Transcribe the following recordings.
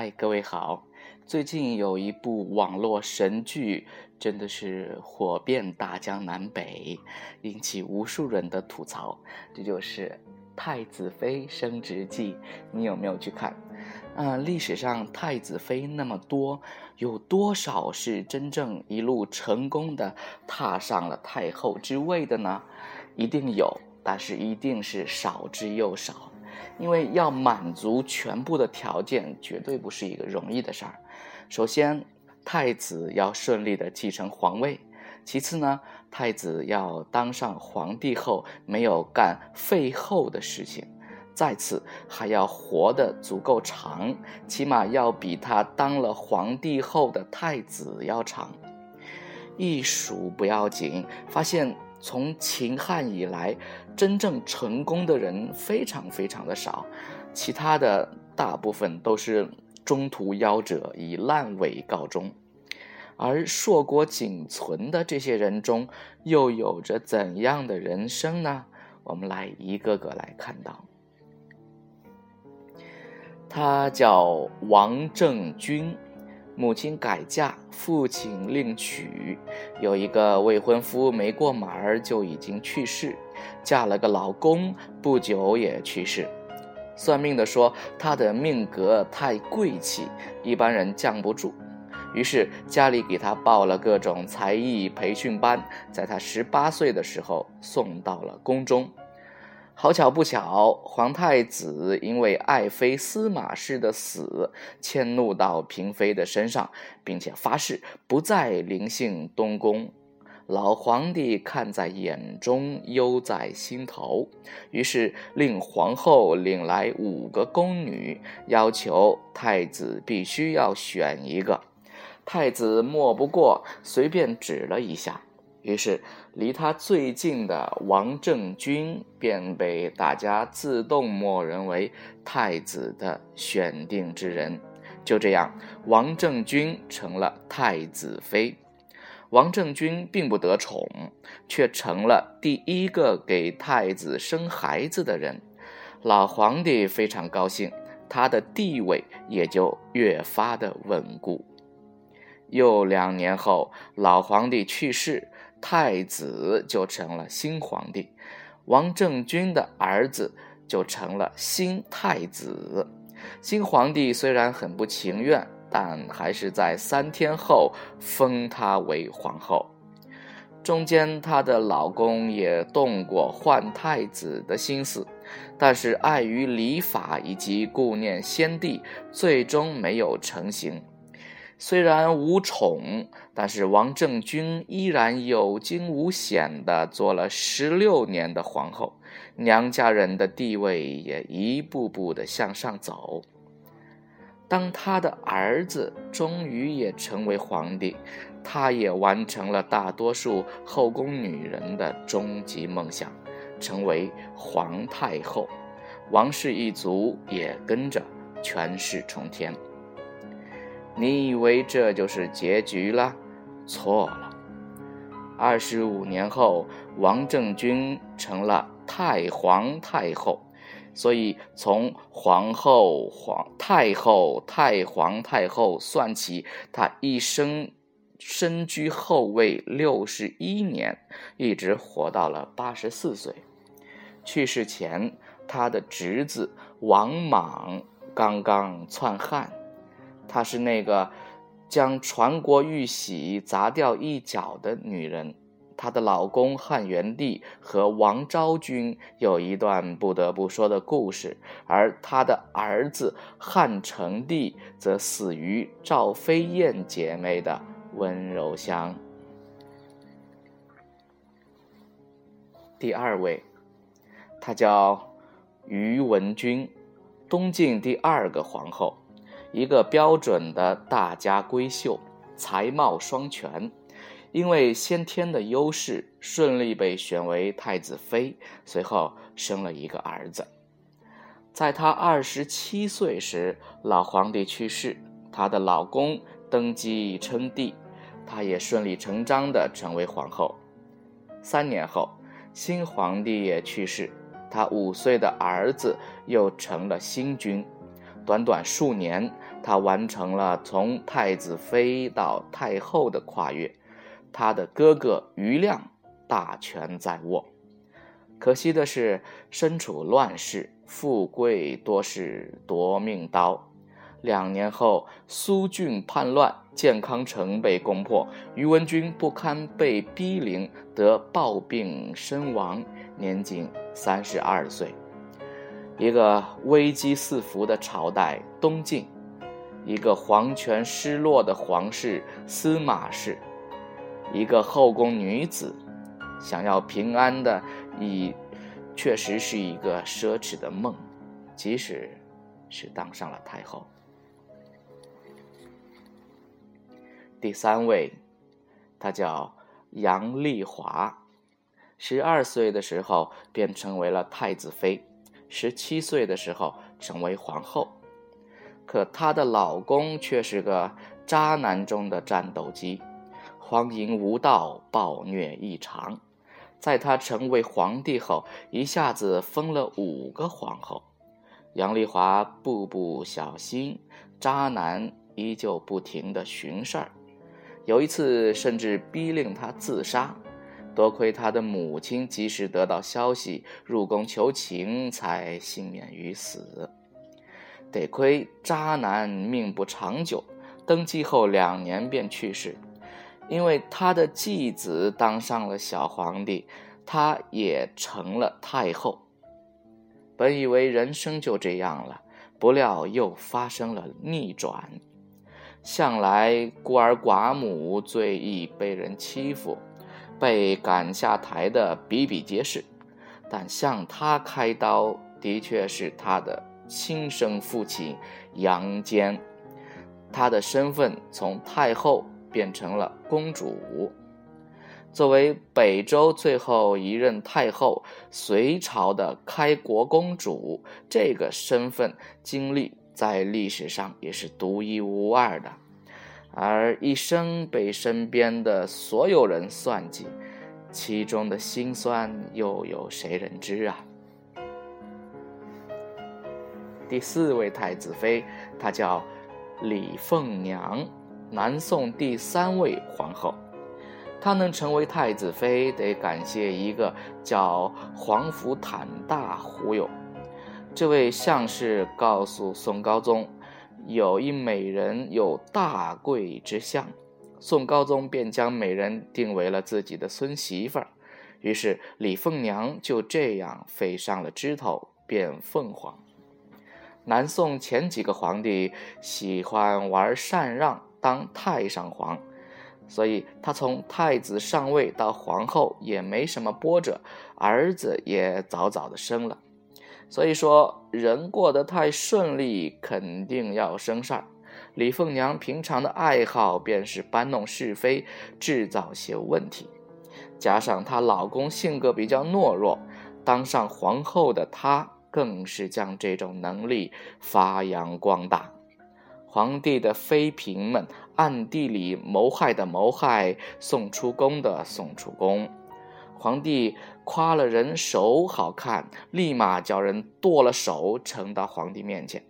嗨，各位好！最近有一部网络神剧，真的是火遍大江南北，引起无数人的吐槽。这就是《太子妃升职记》，你有没有去看？啊，历史上太子妃那么多，有多少是真正一路成功的踏上了太后之位的呢？一定有，但是一定是少之又少。因为要满足全部的条件，绝对不是一个容易的事儿。首先，太子要顺利的继承皇位；其次呢，太子要当上皇帝后没有干废后的事情；再次，还要活得足够长，起码要比他当了皇帝后的太子要长。一数不要紧，发现。从秦汉以来，真正成功的人非常非常的少，其他的大部分都是中途夭折，以烂尾告终。而硕果仅存的这些人中，又有着怎样的人生呢？我们来一个个来看到。他叫王政君。母亲改嫁，父亲另娶，有一个未婚夫没过门儿就已经去世，嫁了个老公，不久也去世。算命的说她的命格太贵气，一般人降不住，于是家里给她报了各种才艺培训班，在她十八岁的时候送到了宫中。好巧不巧，皇太子因为爱妃司马氏的死，迁怒到嫔妃的身上，并且发誓不再临幸东宫。老皇帝看在眼中，忧在心头，于是令皇后领来五个宫女，要求太子必须要选一个。太子莫不过，随便指了一下。于是，离他最近的王政君便被大家自动默认为太子的选定之人。就这样，王政君成了太子妃。王政君并不得宠，却成了第一个给太子生孩子的人。老皇帝非常高兴，他的地位也就越发的稳固。又两年后，老皇帝去世。太子就成了新皇帝，王政君的儿子就成了新太子。新皇帝虽然很不情愿，但还是在三天后封她为皇后。中间，她的老公也动过换太子的心思，但是碍于礼法以及顾念先帝，最终没有成行。虽然无宠，但是王政君依然有惊无险的做了十六年的皇后，娘家人的地位也一步步的向上走。当他的儿子终于也成为皇帝，他也完成了大多数后宫女人的终极梦想，成为皇太后，王氏一族也跟着权势冲天。你以为这就是结局了？错了。二十五年后，王政君成了太皇太后，所以从皇后、皇太后、太皇太后算起，她一生身居后位六十一年，一直活到了八十四岁。去世前，她的侄子王莽刚刚篡汉。她是那个将传国玉玺砸掉一角的女人，她的老公汉元帝和王昭君有一段不得不说的故事，而她的儿子汉成帝则死于赵飞燕姐妹的温柔乡。第二位，她叫于文君，东晋第二个皇后。一个标准的大家闺秀，才貌双全，因为先天的优势，顺利被选为太子妃。随后生了一个儿子。在她二十七岁时，老皇帝去世，她的老公登基称帝，她也顺理成章地成为皇后。三年后，新皇帝也去世，她五岁的儿子又成了新君。短短数年，他完成了从太子妃到太后的跨越。他的哥哥余亮大权在握，可惜的是，身处乱世，富贵多是夺命刀。两年后，苏峻叛乱，建康城被攻破，于文君不堪被逼临，得暴病身亡，年仅三十二岁。一个危机四伏的朝代东晋，一个皇权失落的皇室司马氏，一个后宫女子，想要平安的，已确实是一个奢侈的梦，即使是当上了太后。第三位，她叫杨丽华，十二岁的时候便成为了太子妃，十七岁的时候成为皇后。可她的老公却是个渣男中的战斗机，荒淫无道，暴虐异常。在他成为皇帝后，一下子封了五个皇后。杨丽华步步小心，渣男依旧不停的寻事儿。有一次，甚至逼令他自杀，多亏他的母亲及时得到消息，入宫求情，才幸免于死。得亏渣男命不长久，登基后两年便去世。因为他的继子当上了小皇帝，他也成了太后。本以为人生就这样了，不料又发生了逆转。向来孤儿寡母最易被人欺负，被赶下台的比比皆是。但向他开刀的确是他的亲生父亲杨坚，他的身份从太后变成了公主。作为北周最后一任太后，隋朝的开国公主，这个身份经历。在历史上也是独一无二的，而一生被身边的所有人算计，其中的辛酸又有谁人知啊？第四位太子妃，她叫李凤娘，南宋第三位皇后。她能成为太子妃，得感谢一个叫皇甫坦大忽悠。这位相士告诉宋高宗，有一美人有大贵之相，宋高宗便将美人定为了自己的孙媳妇儿。于是李凤娘就这样飞上了枝头变凤凰。南宋前几个皇帝喜欢玩禅让，当太上皇，所以他从太子上位到皇后也没什么波折，儿子也早早的生了。所以说，人过得太顺利，肯定要生事儿。李凤娘平常的爱好便是搬弄是非，制造些问题。加上她老公性格比较懦弱，当上皇后的她更是将这种能力发扬光大。皇帝的妃嫔们暗地里谋害的谋害，送出宫的送出宫。皇帝夸了人手好看，立马叫人剁了手呈到皇帝面前。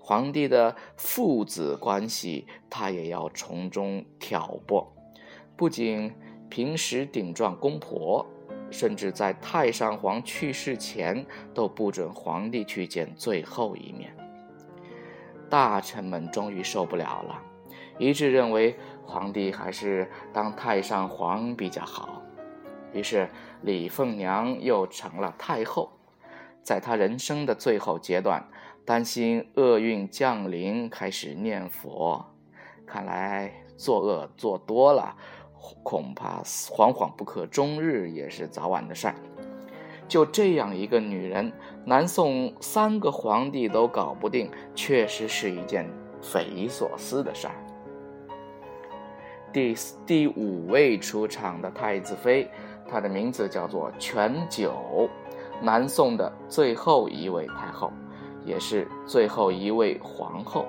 皇帝的父子关系，他也要从中挑拨。不仅平时顶撞公婆，甚至在太上皇去世前，都不准皇帝去见最后一面。大臣们终于受不了了，一致认为皇帝还是当太上皇比较好。于是，李凤娘又成了太后。在她人生的最后阶段，担心厄运降临，开始念佛。看来作恶做多了，恐怕惶惶不可终日也是早晚的事儿。就这样一个女人，南宋三个皇帝都搞不定，确实是一件匪夷所思的事儿。第第五位出场的太子妃。她的名字叫做全九，南宋的最后一位太后，也是最后一位皇后。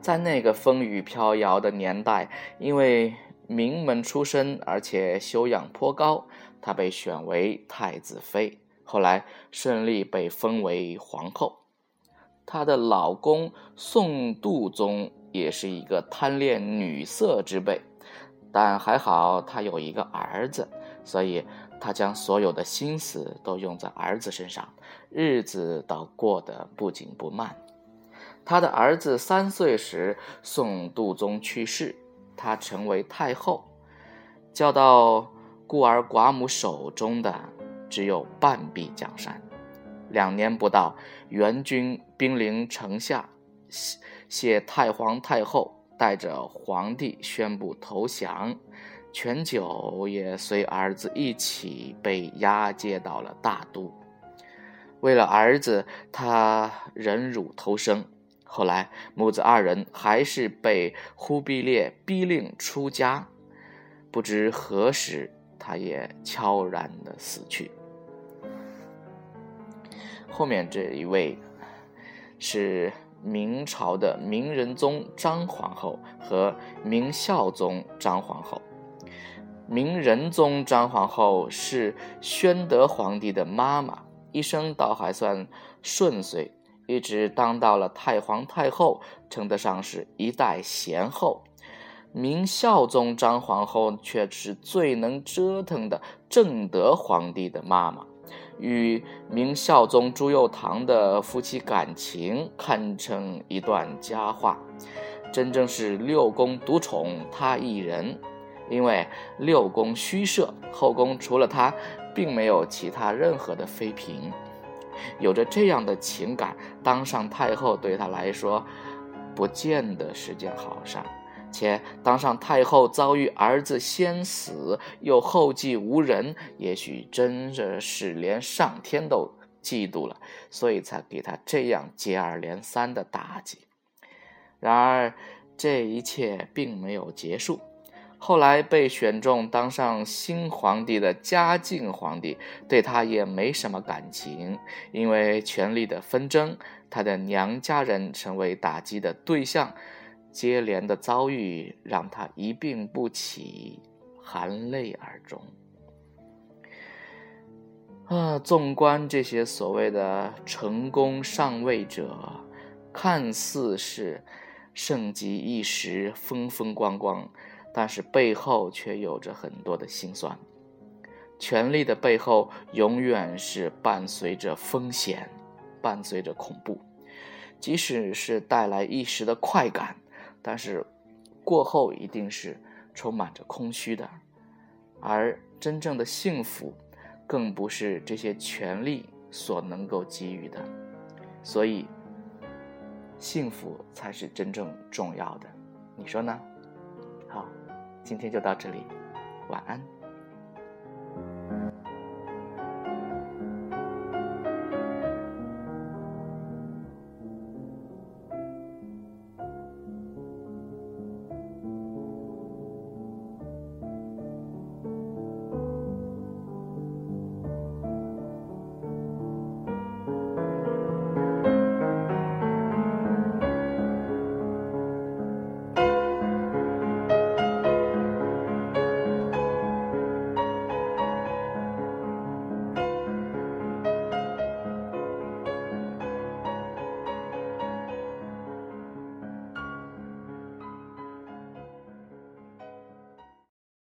在那个风雨飘摇的年代，因为名门出身，而且修养颇高，她被选为太子妃，后来顺利被封为皇后。她的老公宋度宗也是一个贪恋女色之辈，但还好他有一个儿子，所以他将所有的心思都用在儿子身上，日子倒过得不紧不慢。他的儿子三岁时，宋度宗去世，他成为太后，交到孤儿寡母手中的只有半壁江山。两年不到，元军兵临城下，谢太皇太后带着皇帝宣布投降，全九也随儿子一起被押解到了大都。为了儿子，他忍辱偷生。后来，母子二人还是被忽必烈逼令出家，不知何时，他也悄然的死去。后面这一位是明朝的明仁宗张皇后和明孝宗张皇后。明仁宗张皇后是宣德皇帝的妈妈，一生倒还算顺遂，一直当到了太皇太后，称得上是一代贤后。明孝宗张皇后却是最能折腾的正德皇帝的妈妈。与明孝宗朱佑樘的夫妻感情堪称一段佳话，真正是六宫独宠他一人。因为六宫虚设，后宫除了他，并没有其他任何的妃嫔。有着这样的情感，当上太后对他来说，不见得是件好事。且当上太后遭遇儿子先死，又后继无人，也许真的是连上天都嫉妒了，所以才给他这样接二连三的打击。然而，这一切并没有结束。后来被选中当上新皇帝的嘉靖皇帝，对他也没什么感情，因为权力的纷争，他的娘家人成为打击的对象。接连的遭遇让他一病不起，含泪而终。啊，纵观这些所谓的成功上位者，看似是盛极一时、风风光光，但是背后却有着很多的辛酸。权力的背后，永远是伴随着风险，伴随着恐怖，即使是带来一时的快感。但是，过后一定是充满着空虚的，而真正的幸福，更不是这些权利所能够给予的，所以，幸福才是真正重要的，你说呢？好，今天就到这里，晚安。